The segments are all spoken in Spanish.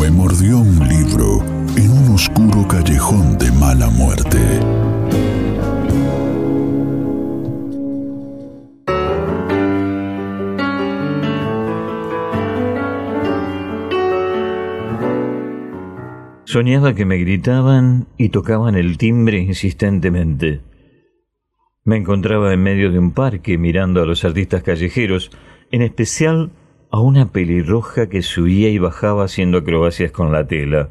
Me mordió un libro en un oscuro callejón de mala muerte. Soñaba que me gritaban y tocaban el timbre insistentemente. Me encontraba en medio de un parque mirando a los artistas callejeros, en especial a una pelirroja que subía y bajaba haciendo acrobacias con la tela.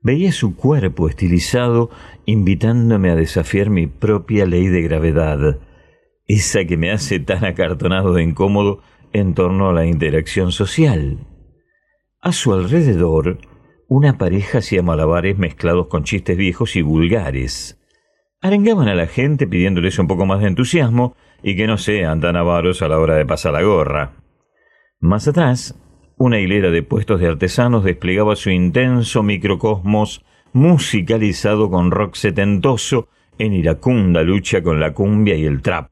Veía su cuerpo estilizado invitándome a desafiar mi propia ley de gravedad, esa que me hace tan acartonado de incómodo en torno a la interacción social. A su alrededor, una pareja hacía malabares mezclados con chistes viejos y vulgares. Arengaban a la gente pidiéndoles un poco más de entusiasmo y que no sean tan avaros a la hora de pasar la gorra. Más atrás, una hilera de puestos de artesanos desplegaba su intenso microcosmos musicalizado con rock setentoso en iracunda lucha con la cumbia y el trap,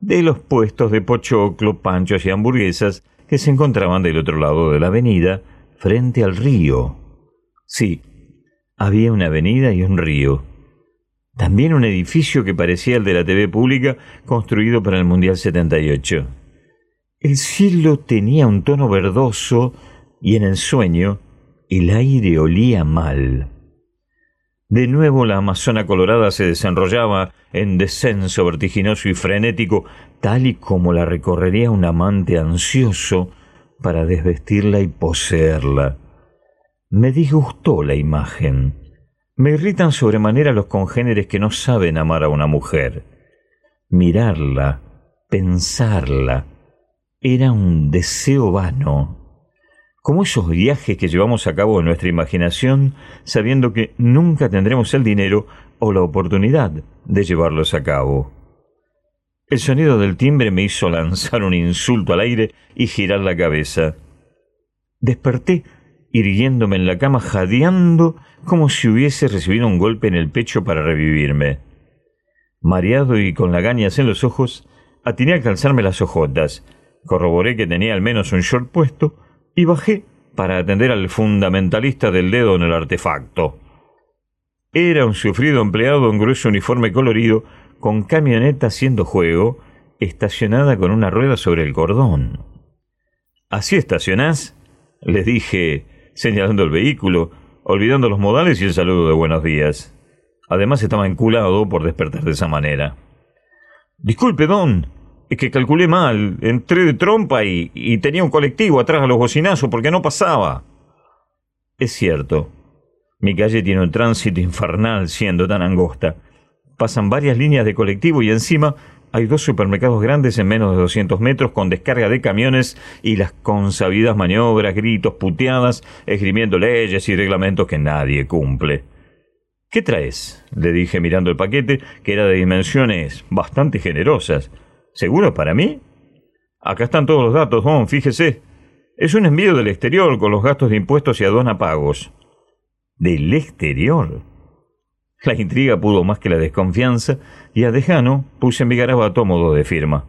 de los puestos de pochoclo, panchos y hamburguesas que se encontraban del otro lado de la avenida, frente al río. Sí, había una avenida y un río. También un edificio que parecía el de la TV pública construido para el Mundial 78. El cielo tenía un tono verdoso y en el sueño el aire olía mal. De nuevo la Amazona colorada se desenrollaba en descenso vertiginoso y frenético, tal y como la recorrería un amante ansioso para desvestirla y poseerla. Me disgustó la imagen. Me irritan sobremanera los congéneres que no saben amar a una mujer. Mirarla, pensarla, era un deseo vano, como esos viajes que llevamos a cabo en nuestra imaginación sabiendo que nunca tendremos el dinero o la oportunidad de llevarlos a cabo. El sonido del timbre me hizo lanzar un insulto al aire y girar la cabeza. Desperté irguiéndome en la cama jadeando como si hubiese recibido un golpe en el pecho para revivirme. Mareado y con lagañas en los ojos, atiné a calzarme las ojotas, corroboré que tenía al menos un short puesto y bajé para atender al fundamentalista del dedo en el artefacto. Era un sufrido empleado en grueso uniforme colorido, con camioneta haciendo juego, estacionada con una rueda sobre el cordón. ¿Así estacionás? le dije, señalando el vehículo, olvidando los modales y el saludo de buenos días. Además estaba enculado por despertar de esa manera. Disculpe, don, es que calculé mal, entré de trompa y, tenía un colectivo atrás a los bocinazos porque no pasaba. Es cierto, mi calle tiene un tránsito infernal siendo tan angosta. Pasan varias líneas de colectivo y encima hay dos supermercados grandes en menos de 200 metros con descarga de camiones y las consabidas maniobras, gritos, puteadas, esgrimiendo leyes y reglamentos que nadie cumple. ¿Qué traes? le dije mirando el paquete, que era de dimensiones bastante generosas. ¿Seguro para mí? Acá están todos los datos, Don, fíjese. Es un envío del exterior con los gastos de impuestos y aduana pagos. ¿Del exterior? La intriga pudo más que la desconfianza, y a Dejano puse en mi garabato modo de firma.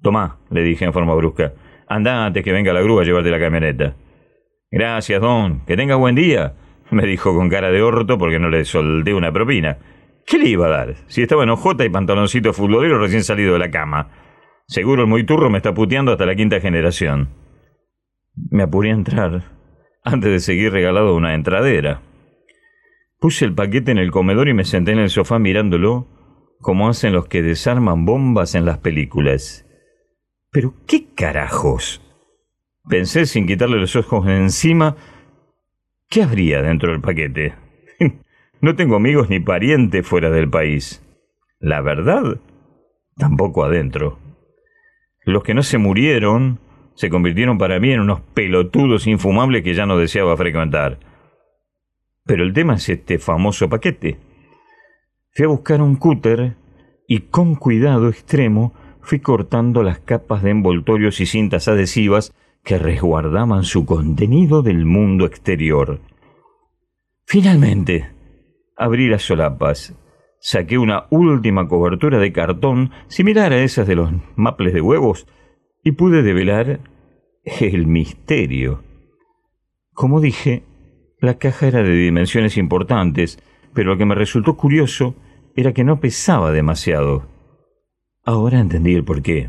Tomá, le dije en forma brusca. Anda antes que venga la grúa a llevarte la camioneta. Gracias, don. Que tenga buen día, me dijo con cara de orto porque no le solté una propina. ¿Qué le iba a dar? Si estaba en ojota y pantaloncito futbolero recién salido de la cama. Seguro el muy turro me está puteando hasta la quinta generación. Me apuré a entrar, antes de seguir regalado una entradera. Puse el paquete en el comedor y me senté en el sofá mirándolo, como hacen los que desarman bombas en las películas. Pero qué carajos. Pensé sin quitarle los ojos encima, ¿qué habría dentro del paquete? no tengo amigos ni parientes fuera del país. La verdad, tampoco adentro. Los que no se murieron se convirtieron para mí en unos pelotudos infumables que ya no deseaba frecuentar. Pero el tema es este famoso paquete. Fui a buscar un cúter y con cuidado extremo fui cortando las capas de envoltorios y cintas adhesivas que resguardaban su contenido del mundo exterior. Finalmente, abrí las solapas, saqué una última cobertura de cartón similar a esas de los maples de huevos y pude develar el misterio. Como dije, la caja era de dimensiones importantes, pero lo que me resultó curioso era que no pesaba demasiado. Ahora entendí el porqué.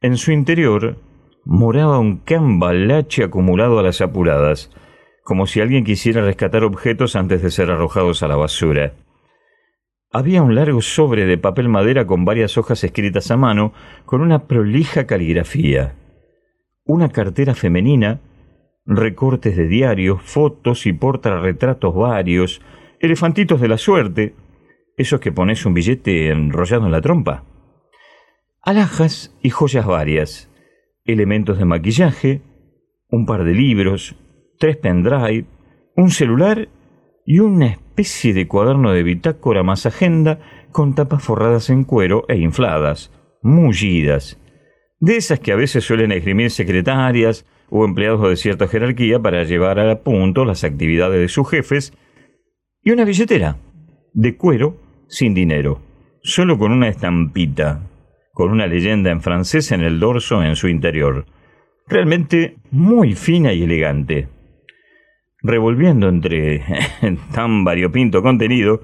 En su interior moraba un cambalache acumulado a las apuradas, como si alguien quisiera rescatar objetos antes de ser arrojados a la basura. Había un largo sobre de papel madera con varias hojas escritas a mano, con una prolija caligrafía. Una cartera femenina, recortes de diarios, fotos y portarretratos varios, elefantitos de la suerte, esos que pones un billete enrollado en la trompa. Alhajas y joyas varias, elementos de maquillaje, un par de libros, tres pendrive, un celular y una especie de cuaderno de bitácora más agenda con tapas forradas en cuero e infladas, mullidas, de esas que a veces suelen esgrimir secretarias o empleados de cierta jerarquía para llevar a punto las actividades de sus jefes, y una billetera de cuero sin dinero, solo con una estampita, con una leyenda en francés en el dorso en su interior, realmente muy fina y elegante revolviendo entre tan variopinto contenido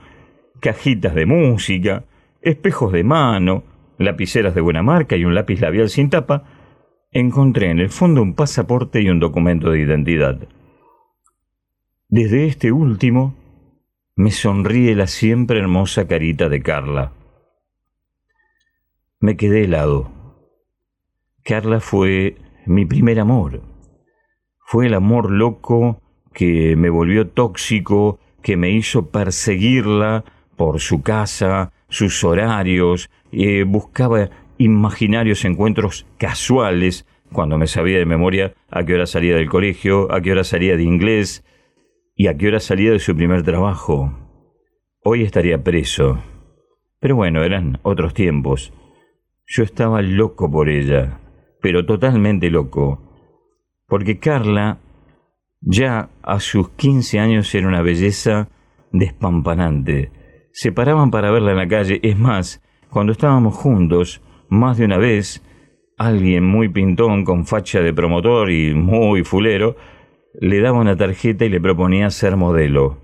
cajitas de música, espejos de mano, lapiceras de buena marca y un lápiz labial sin tapa, encontré en el fondo un pasaporte y un documento de identidad. Desde este último me sonríe la siempre hermosa carita de Carla. Me quedé helado. Carla fue mi primer amor. Fue el amor loco que me volvió tóxico, que me hizo perseguirla por su casa, sus horarios, eh, buscaba imaginarios encuentros casuales cuando me sabía de memoria a qué hora salía del colegio, a qué hora salía de inglés y a qué hora salía de su primer trabajo. Hoy estaría preso. Pero bueno, eran otros tiempos. Yo estaba loco por ella, pero totalmente loco. Porque Carla ya a sus 15 años era una belleza despampanante. Se paraban para verla en la calle. Es más, cuando estábamos juntos, más de una vez, alguien muy pintón, con facha de promotor y muy fulero, le daba una tarjeta y le proponía ser modelo.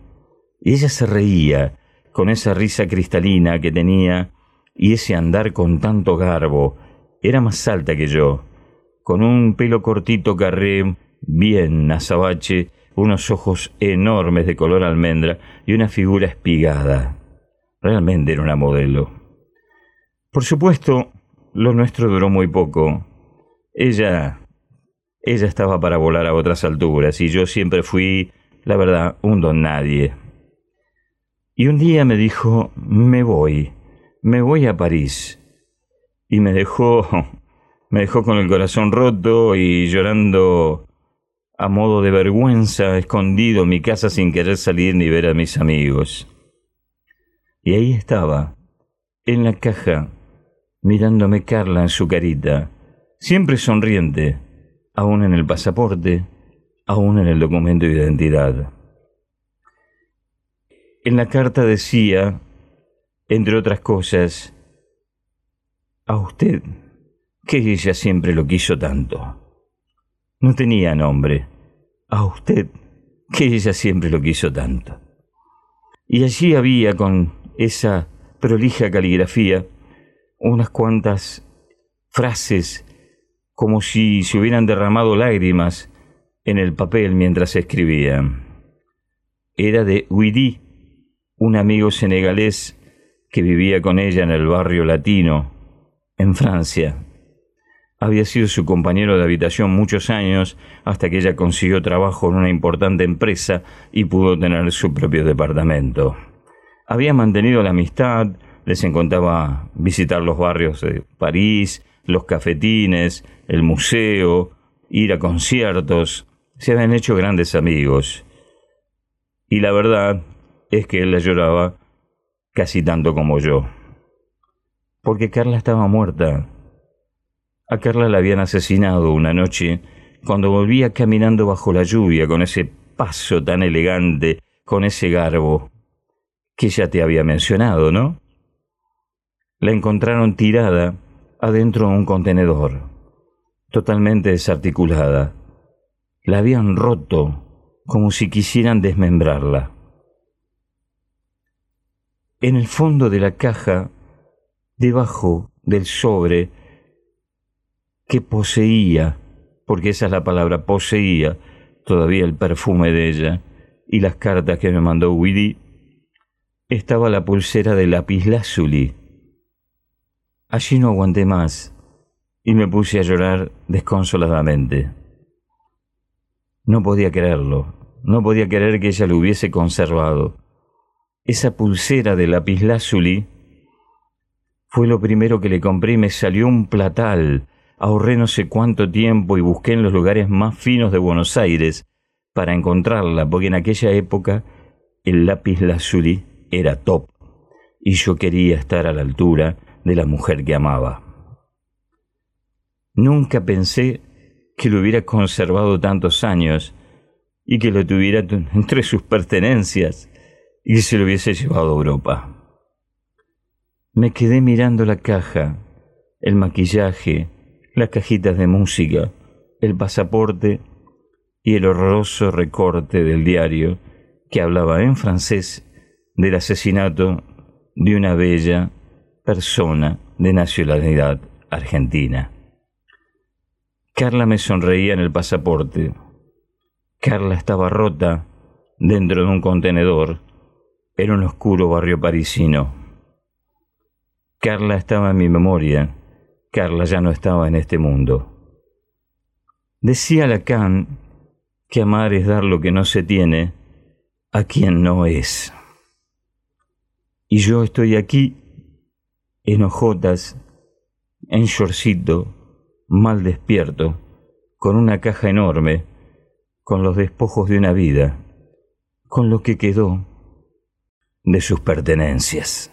Ella se reía, con esa risa cristalina que tenía y ese andar con tanto garbo. Era más alta que yo, con un pelo cortito carré bien azabache, unos ojos enormes de color almendra y una figura espigada. Realmente era una modelo. Por supuesto, lo nuestro duró muy poco. Ella. ella estaba para volar a otras alturas y yo siempre fui, la verdad, un don nadie. Y un día me dijo, me voy, me voy a París. Y me dejó, me dejó con el corazón roto y llorando a modo de vergüenza, escondido en mi casa sin querer salir ni ver a mis amigos. Y ahí estaba, en la caja, mirándome Carla en su carita, siempre sonriente, aún en el pasaporte, aún en el documento de identidad. En la carta decía, entre otras cosas, a usted, que ella siempre lo quiso tanto. No tenía nombre. A usted, que ella siempre lo quiso tanto. Y allí había, con esa prolija caligrafía, unas cuantas frases como si se hubieran derramado lágrimas en el papel mientras escribía. Era de Huidi, un amigo senegalés que vivía con ella en el barrio latino, en Francia. Había sido su compañero de habitación muchos años hasta que ella consiguió trabajo en una importante empresa y pudo tener su propio departamento. Había mantenido la amistad, les encantaba visitar los barrios de París los cafetines, el museo, ir a conciertos. Se habían hecho grandes amigos. Y la verdad es que él la lloraba casi tanto como yo. Porque Carla estaba muerta. A Carla la habían asesinado una noche cuando volvía caminando bajo la lluvia con ese paso tan elegante, con ese garbo que ya te había mencionado, ¿no? La encontraron tirada adentro de un contenedor, totalmente desarticulada. La habían roto como si quisieran desmembrarla. En el fondo de la caja, debajo del sobre que poseía, porque esa es la palabra, poseía todavía el perfume de ella y las cartas que me mandó Willy, estaba la pulsera de lapislázuli. Allí no aguanté más y me puse a llorar desconsoladamente. No podía creerlo, no podía creer que ella lo hubiese conservado. Esa pulsera de lapislázuli fue lo primero que le compré y me salió un platal. Ahorré no sé cuánto tiempo y busqué en los lugares más finos de Buenos Aires para encontrarla, porque en aquella época el lápiz lazuli era top y yo quería estar a la altura de la mujer que amaba. Nunca pensé que lo hubiera conservado tantos años y que lo tuviera entre sus pertenencias y se lo hubiese llevado a Europa. Me quedé mirando la caja, el maquillaje, las cajitas de música, el pasaporte y el horroroso recorte del diario que hablaba en francés del asesinato de una bella persona de nacionalidad argentina. Carla me sonreía en el pasaporte. Carla estaba rota dentro de un contenedor en un oscuro barrio parisino. Carla estaba en mi memoria. Carla ya no estaba en este mundo. Decía Lacan que amar es dar lo que no se tiene a quien no es. Y yo estoy aquí, en hojotas, en shortcito, mal despierto, con una caja enorme, con los despojos de una vida, con lo que quedó de sus pertenencias.